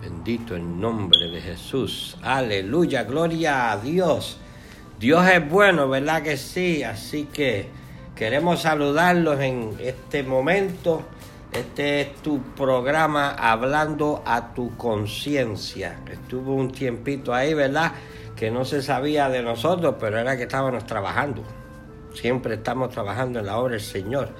Bendito el nombre de Jesús. Aleluya, gloria a Dios. Dios es bueno, ¿verdad que sí? Así que queremos saludarlos en este momento. Este es tu programa hablando a tu conciencia. Estuvo un tiempito ahí, ¿verdad? Que no se sabía de nosotros, pero era que estábamos trabajando. Siempre estamos trabajando en la obra del Señor.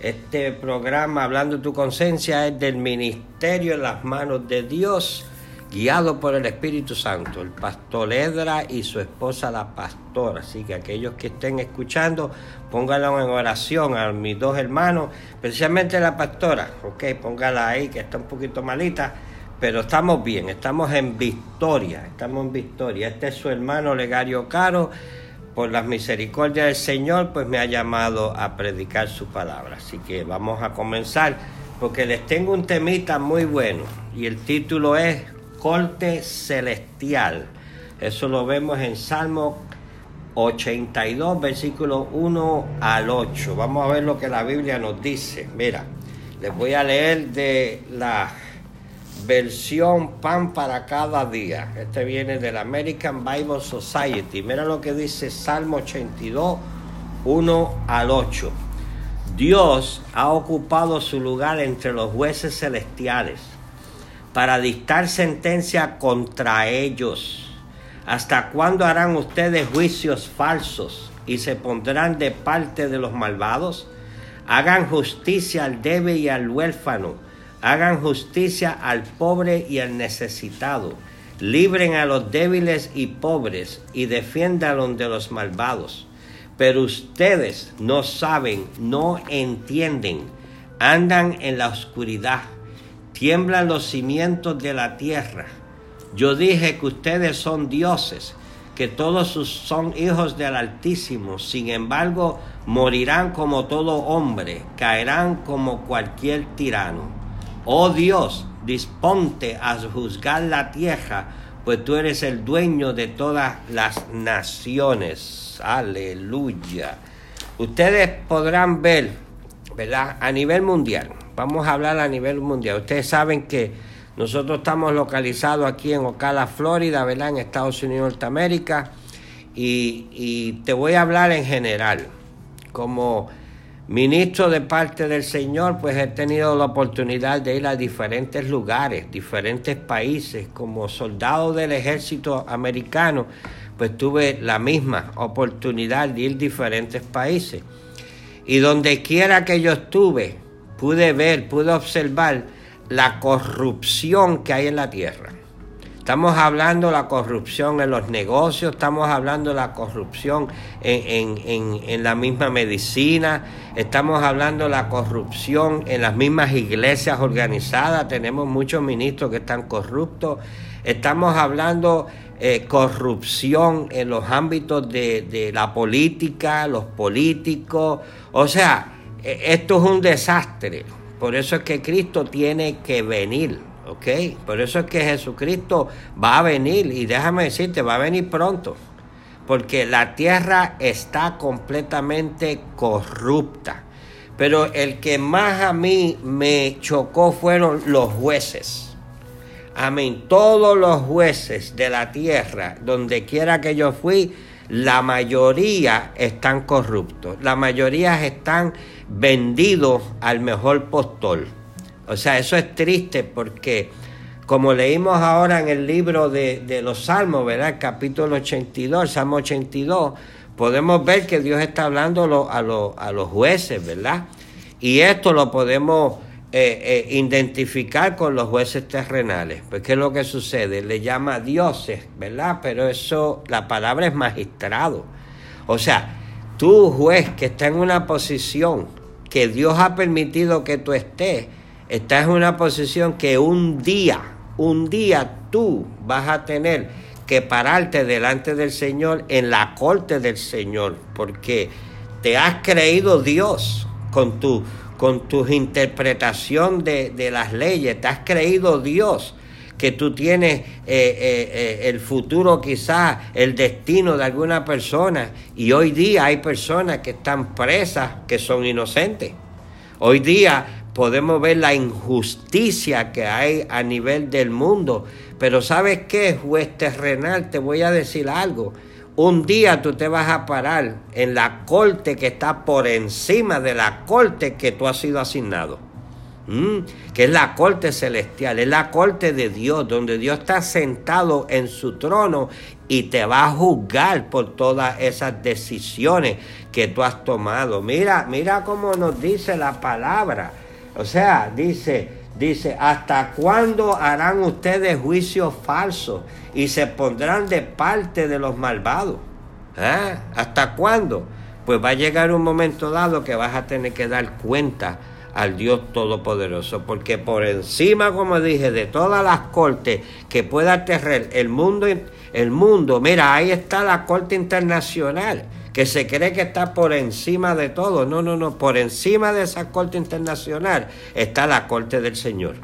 Este programa, Hablando tu conciencia, es del ministerio en las manos de Dios, guiado por el Espíritu Santo, el pastor Edra y su esposa la pastora. Así que aquellos que estén escuchando, pónganlo en oración a mis dos hermanos, especialmente la pastora, ok, póngala ahí que está un poquito malita, pero estamos bien, estamos en victoria, estamos en victoria. Este es su hermano Legario Caro por las misericordias del Señor, pues me ha llamado a predicar su palabra. Así que vamos a comenzar, porque les tengo un temita muy bueno, y el título es Corte Celestial. Eso lo vemos en Salmo 82, versículo 1 al 8. Vamos a ver lo que la Biblia nos dice. Mira, les voy a leer de la versión Pan para cada día. Este viene del American Bible Society. Mira lo que dice Salmo 82, 1 al 8. Dios ha ocupado su lugar entre los jueces celestiales para dictar sentencia contra ellos. ¿Hasta cuándo harán ustedes juicios falsos y se pondrán de parte de los malvados? Hagan justicia al débil y al huérfano hagan justicia al pobre y al necesitado, libren a los débiles y pobres y defiendan de los malvados. Pero ustedes no saben, no entienden, andan en la oscuridad, tiemblan los cimientos de la tierra. Yo dije que ustedes son dioses, que todos son hijos del Altísimo, sin embargo morirán como todo hombre, caerán como cualquier tirano. Oh Dios, disponte a juzgar la tierra, pues tú eres el dueño de todas las naciones. Aleluya. Ustedes podrán ver, ¿verdad? A nivel mundial, vamos a hablar a nivel mundial. Ustedes saben que nosotros estamos localizados aquí en Ocala, Florida, ¿verdad? En Estados Unidos, Norteamérica. Y, y te voy a hablar en general, como Ministro de parte del Señor, pues he tenido la oportunidad de ir a diferentes lugares, diferentes países, como soldado del ejército americano, pues tuve la misma oportunidad de ir a diferentes países. Y donde quiera que yo estuve, pude ver, pude observar la corrupción que hay en la tierra. Estamos hablando de la corrupción en los negocios, estamos hablando de la corrupción en, la misma medicina, estamos hablando de la corrupción en las mismas iglesias organizadas, tenemos muchos ministros que están corruptos, estamos hablando eh, corrupción en los ámbitos de, de la política, los políticos, o sea, e, esto es un desastre, por eso es que Cristo tiene que venir. ¿Ok? Por eso es que Jesucristo va a venir y déjame decirte, va a venir pronto, porque la tierra está completamente corrupta. Pero el que más a mí me chocó fueron los jueces. Amén. Todos los jueces de la tierra, donde quiera que yo fui, la mayoría están corruptos. La mayoría están vendidos al mejor postor. O sea, eso es triste porque, como leímos ahora en el libro de, los Salmos, ¿verdad? El capítulo 82, Salmo 82, podemos ver que Dios está hablando a, a los jueces, ¿verdad? Y esto lo podemos eh, eh, identificar con los jueces terrenales. Pues, ¿qué es lo que sucede? Le llama dioses, ¿verdad? Pero eso, la palabra es magistrado. O sea, tú, juez, que está en una posición que Dios ha permitido que tú estés, estás en una posición que un día, un día tú vas a tener que pararte delante del Señor en la corte del Señor, porque te has creído Dios con tu con interpretación de, las leyes, te has creído Dios que tú tienes eh, eh, eh, el futuro quizás, el destino de alguna persona, y hoy día hay personas que están presas que son inocentes. Hoy día podemos ver la injusticia que hay a nivel del mundo. Pero ¿sabes qué, juez terrenal? Te voy a decir algo. Un día tú te vas a parar en la corte que está por encima de la corte que tú has sido asignado. Mm, que es la corte celestial, es la corte de Dios, donde Dios está sentado en su trono y te va a juzgar por todas esas decisiones que tú has tomado. Mira, mira cómo nos dice la palabra. O sea, dice, dice, ¿hasta cuándo harán ustedes juicios falsos y se pondrán de parte de los malvados? ¿Eh? ¿Hasta cuándo? Pues va a llegar un momento dado que vas a tener que dar cuenta al Dios Todopoderoso, porque por encima, como dije, de todas las cortes que pueda tener el mundo, el mundo, mira, ahí está la Corte Internacional, que se cree que está por encima de todo. No, no, no, por encima de esa Corte Internacional está la Corte del Señor.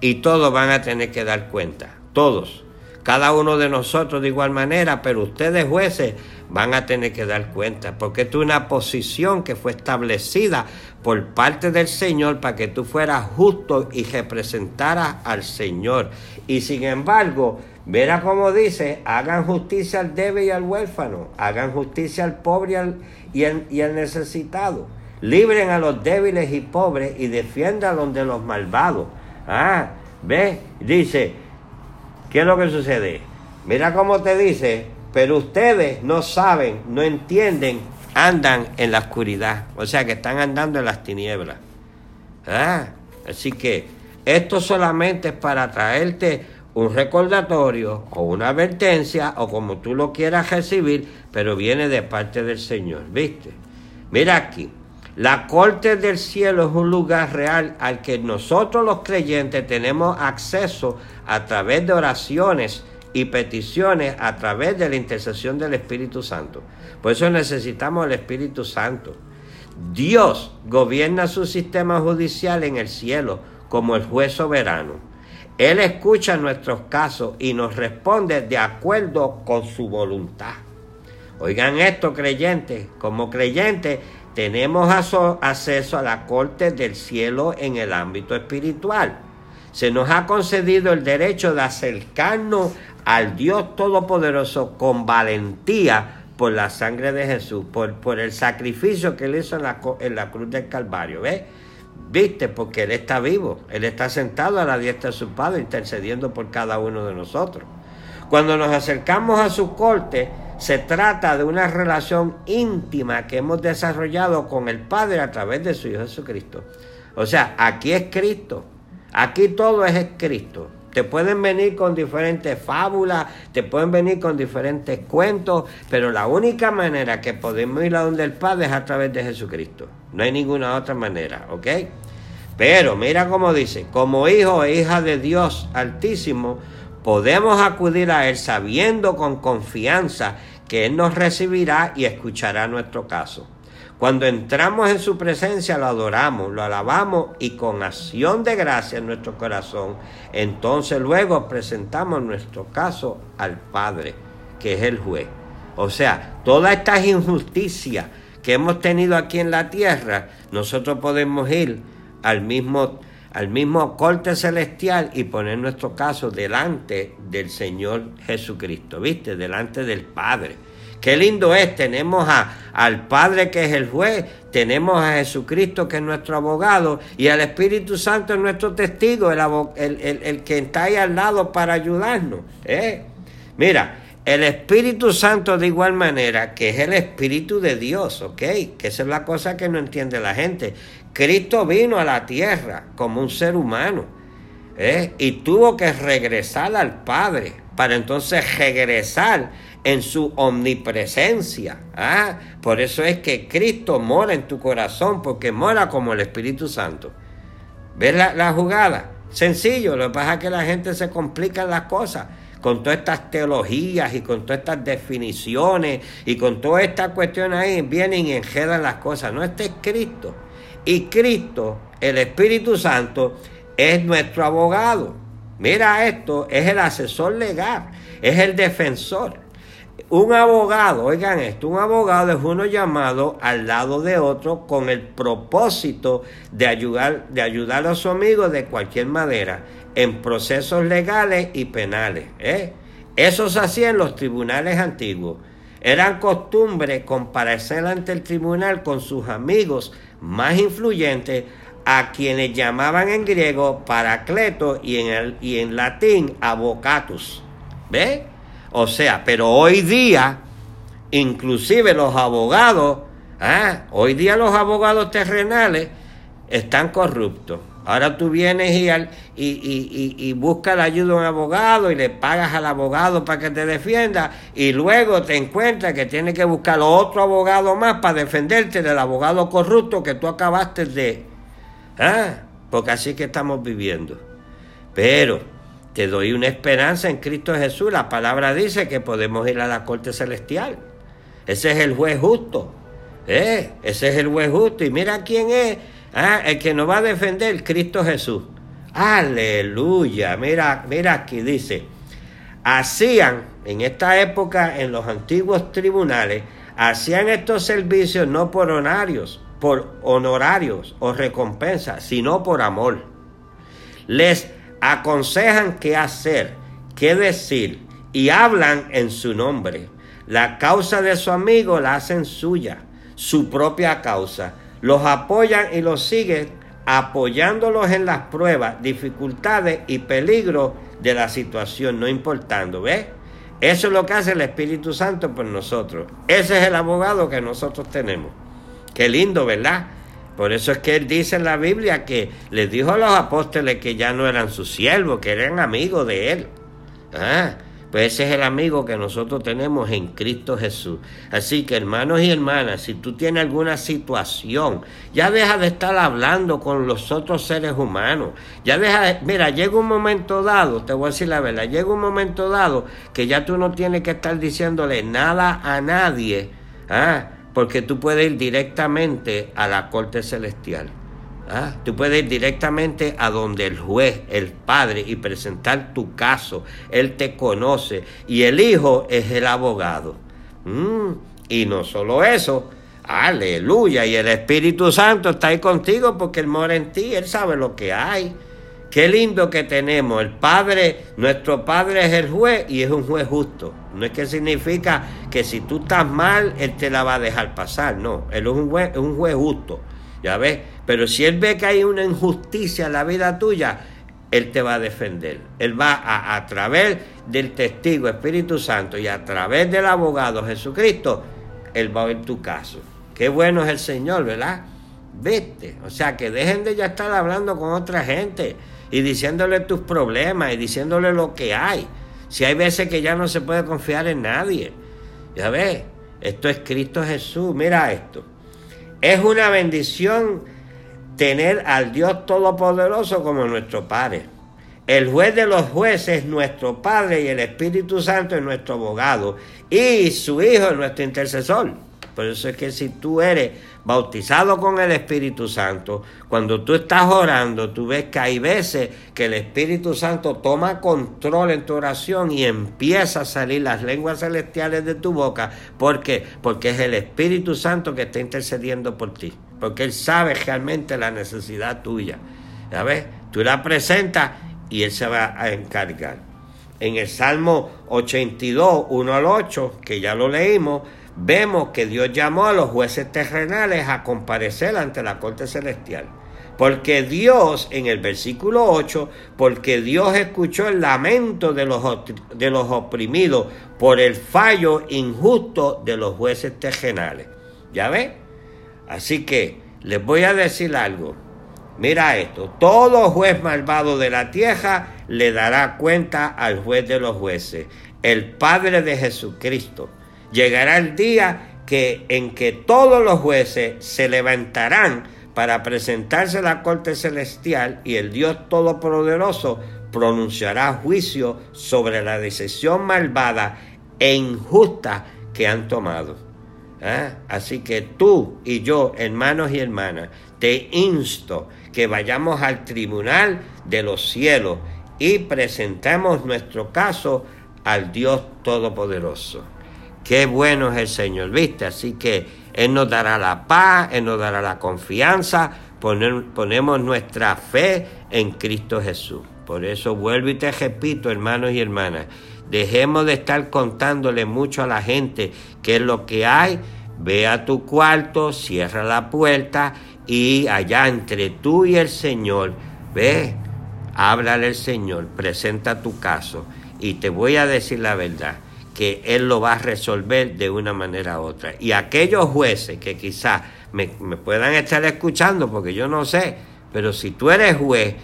Y todos van a tener que dar cuenta, todos. Cada uno de nosotros de igual manera, pero ustedes jueces van a tener que dar cuenta, porque es una posición que fue establecida por parte del Señor para que tú fueras justo y representaras al Señor. Y sin embargo, verá como dice, hagan justicia al débil y al huérfano, hagan justicia al pobre y al, y al, necesitado, libren a los débiles y pobres y defiendan a los de los malvados. Ah, ve, dice, ¿qué es lo que sucede? Mira cómo te dice, pero ustedes no saben, no entienden, andan en la oscuridad, o sea que están andando en las tinieblas. ¿Ah? Así que esto solamente es para traerte un recordatorio o una advertencia o como tú lo quieras recibir, pero viene de parte del Señor, ¿viste? Mira aquí, la corte del cielo es un lugar real al que nosotros los creyentes tenemos acceso a través de oraciones y peticiones a través de la intercesión del Espíritu Santo. Por eso necesitamos el Espíritu Santo. Dios gobierna su sistema judicial en el cielo como el juez soberano. Él escucha nuestros casos y nos responde de acuerdo con su voluntad. Oigan esto, creyentes. Como creyentes tenemos acceso a la corte del cielo en el ámbito espiritual. Se nos ha concedido el derecho de acercarnos al Dios Todopoderoso con valentía por la sangre de Jesús, por, el sacrificio que él hizo en la, en la cruz del Calvario. ¿Ves? ¿Viste? Porque Él está vivo, Él está sentado a la diestra de su Padre intercediendo por cada uno de nosotros. Cuando nos acercamos a su corte, se trata de una relación íntima que hemos desarrollado con el Padre a través de su Hijo Jesucristo. O sea, aquí es Cristo, aquí todo es Cristo. Te pueden venir con diferentes fábulas, te pueden venir con diferentes cuentos, pero la única manera que podemos ir a donde el Padre es a través de Jesucristo. No hay ninguna otra manera, ¿ok? Pero mira cómo dice, como hijo e hija de Dios Altísimo, podemos acudir a Él sabiendo con confianza que Él nos recibirá y escuchará nuestro caso. Cuando entramos en su presencia lo adoramos, lo alabamos y con acción de gracia en nuestro corazón, entonces luego presentamos nuestro caso al Padre, que es el juez. O sea, todas estas injusticias que hemos tenido aquí en la tierra, nosotros podemos ir al mismo, al mismo corte celestial y poner nuestro caso delante del Señor Jesucristo, ¿viste? Delante del Padre. Qué lindo es, tenemos a, al Padre que es el juez, tenemos a Jesucristo que es nuestro abogado y al Espíritu Santo es nuestro testigo, el, que está ahí al lado para ayudarnos. ¿eh? Mira, el Espíritu Santo de igual manera, que es el Espíritu de Dios, ¿ok? Que esa es la cosa que no entiende la gente. Cristo vino a la tierra como un ser humano ¿eh? y tuvo que regresar al Padre para entonces regresar en su omnipresencia. ¿ah? Por eso es que Cristo mora en tu corazón, porque mora como el Espíritu Santo. ¿Ves la, jugada? Sencillo, lo que pasa es que la gente se complica las cosas con todas estas teologías y con todas estas definiciones y con toda esta cuestión ahí, vienen y enredan las cosas. No, este es Cristo. Y Cristo, el Espíritu Santo, es nuestro abogado. Mira esto, es el asesor legal, es el defensor. Un abogado, oigan esto, un abogado es uno llamado al lado de otro con el propósito de ayudar, de ayudar a su amigo de cualquier manera en procesos legales y penales. ¿eh? Eso se hacía en los tribunales antiguos. Eran costumbre comparecer ante el tribunal con sus amigos más influyentes, a quienes llamaban en griego paracleto y en, el, y en latín avocatus. ¿Ve? O sea, pero hoy día, inclusive los abogados, ¿ah? hoy día los abogados terrenales están corruptos. Ahora tú vienes y, y, y, buscas la ayuda de un abogado y le pagas al abogado para que te defienda y luego te encuentras que tienes que buscar otro abogado más para defenderte del abogado corrupto que tú acabaste de... ¿ah? Porque así que estamos viviendo. Pero te doy una esperanza en Cristo Jesús. La palabra dice que podemos ir a la corte celestial. Ese es el juez justo. ¿eh? Ese es el juez justo. Y mira quién es ah, el que nos va a defender, Cristo Jesús. Aleluya. Mira, mira aquí dice. Hacían en esta época, en los antiguos tribunales, hacían estos servicios no por honorarios, por honorarios o recompensas, sino por amor. Les aconsejan qué hacer, qué decir y hablan en su nombre. La causa de su amigo la hacen suya, su propia causa. Los apoyan y los siguen apoyándolos en las pruebas, dificultades y peligros de la situación, no importando, ¿ves? Eso es lo que hace el Espíritu Santo por nosotros. Ese es el abogado que nosotros tenemos. Qué lindo, ¿verdad? Por eso es que él dice en la Biblia que les dijo a los apóstoles que ya no eran sus siervos, que eran amigos de él. Ah, pues ese es el amigo que nosotros tenemos en Cristo Jesús. Así que hermanos y hermanas, si tú tienes alguna situación, ya deja de estar hablando con los otros seres humanos. Ya deja de, mira, llega un momento dado, te voy a decir la verdad, llega un momento dado que ya tú no tienes que estar diciéndole nada a nadie. ¿ah? Porque tú puedes ir directamente a la corte celestial. ¿ah? Tú puedes ir directamente a donde el juez, el padre, y presentar tu caso. Él te conoce y el hijo es el abogado. Mm, y no solo eso, aleluya, y el Espíritu Santo está ahí contigo porque Él mora en ti, Él sabe lo que hay. Qué lindo que tenemos. El Padre, nuestro Padre es el juez y es un juez justo. No es que significa que si tú estás mal, Él te la va a dejar pasar. No, Él es un juez, un juez justo. ¿Ya ves? Pero si Él ve que hay una injusticia en la vida tuya, Él te va a defender. Él va a, a través del testigo Espíritu Santo y a través del abogado Jesucristo, Él va a ver tu caso. Qué bueno es el Señor, ¿verdad? Vete. O sea, que dejen de ya estar hablando con otra gente y diciéndole tus problemas y diciéndole lo que hay. Si hay veces que ya no se puede confiar en nadie. Ya ves, esto es Cristo Jesús. Mira esto. Es una bendición tener al Dios Todopoderoso como nuestro Padre. El juez de los jueces es nuestro Padre y el Espíritu Santo es nuestro abogado y su Hijo es nuestro intercesor. Por eso es que si tú eres bautizado con el Espíritu Santo, cuando tú estás orando, tú ves que hay veces que el Espíritu Santo toma control en tu oración y empieza a salir las lenguas celestiales de tu boca. ¿Por qué? Porque es el Espíritu Santo que está intercediendo por ti. Porque Él sabe realmente la necesidad tuya. ¿Ya ves? Tú la presentas y Él se va a encargar. En el Salmo 82, 1 al 8, que ya lo leímos, vemos que Dios llamó a los jueces terrenales a comparecer ante la corte celestial. Porque Dios, en el versículo 8, porque Dios escuchó el lamento de los, de los oprimidos por el fallo injusto de los jueces terrenales. ¿Ya ve? Así que les voy a decir algo. Mira esto, todo juez malvado de la tierra le dará cuenta al juez de los jueces, el Padre de Jesucristo llegará el día que, en que todos los jueces se levantarán para presentarse a la corte celestial y el Dios Todopoderoso pronunciará juicio sobre la decisión malvada e injusta que han tomado. ¿Ah? Así que tú y yo, hermanos y hermanas, te insto que vayamos al tribunal de los cielos y presentemos nuestro caso al Dios Todopoderoso. Qué bueno es el Señor, ¿viste? Así que Él nos dará la paz, Él nos dará la confianza, ponemos nuestra fe en Cristo Jesús. Por eso vuelvo y te repito, hermanos y hermanas, dejemos de estar contándole mucho a la gente qué es lo que hay. Ve a tu cuarto, cierra la puerta y allá entre tú y el Señor, ve, háblale al Señor, presenta tu caso y te voy a decir la verdad que Él lo va a resolver de una manera u otra. Y aquellos jueces que quizás me, puedan estar escuchando, porque yo no sé, pero si tú eres juez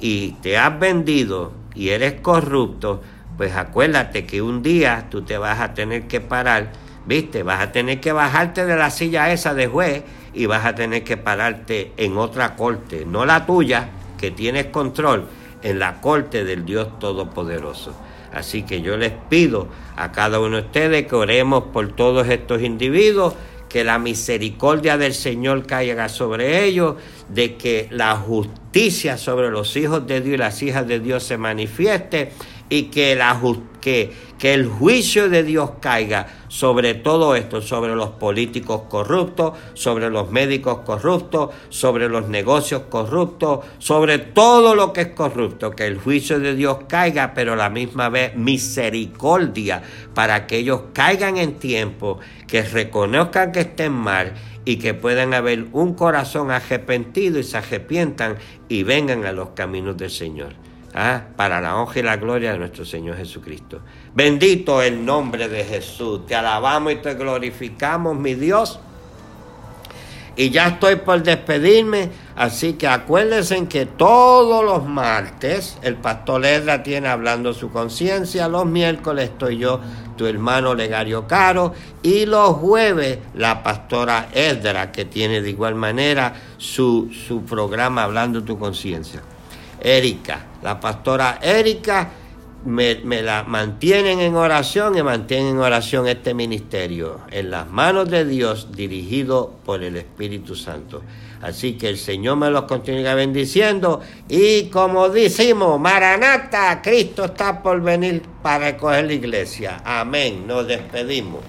y te has vendido y eres corrupto, pues acuérdate que un día tú te vas a tener que parar, ¿viste? Vas a tener que bajarte de la silla esa de juez y vas a tener que pararte en otra corte, no la tuya, que tienes control, en la corte del Dios Todopoderoso. Así que yo les pido a cada uno de ustedes que oremos por todos estos individuos, que la misericordia del Señor caiga sobre ellos, de que la justicia sobre los hijos de Dios y las hijas de Dios se manifieste y que, que, que el juicio de Dios caiga sobre todo esto, sobre los políticos corruptos, sobre los médicos corruptos, sobre los negocios corruptos, sobre todo lo que es corrupto, que el juicio de Dios caiga, pero a la misma vez misericordia para que ellos caigan en tiempo, que reconozcan que estén mal y que puedan haber un corazón arrepentido y se arrepientan y vengan a los caminos del Señor. ¿Ah? para la honra y la gloria de nuestro Señor Jesucristo. Bendito el nombre de Jesús. Te alabamos y te glorificamos, mi Dios. Y ya estoy por despedirme, así que acuérdense que todos los martes el pastor Edra tiene hablando su conciencia, los miércoles estoy yo, tu hermano Legario Caro, y los jueves la pastora Edra, que tiene de igual manera su, su programa hablando tu conciencia. Erika, la pastora Erika, me, la mantienen en oración y mantienen en oración este ministerio, en las manos de Dios, dirigido por el Espíritu Santo. Así que el Señor me los continúe bendiciendo y como decimos, Maranata, Cristo está por venir para recoger la iglesia. Amén, nos despedimos.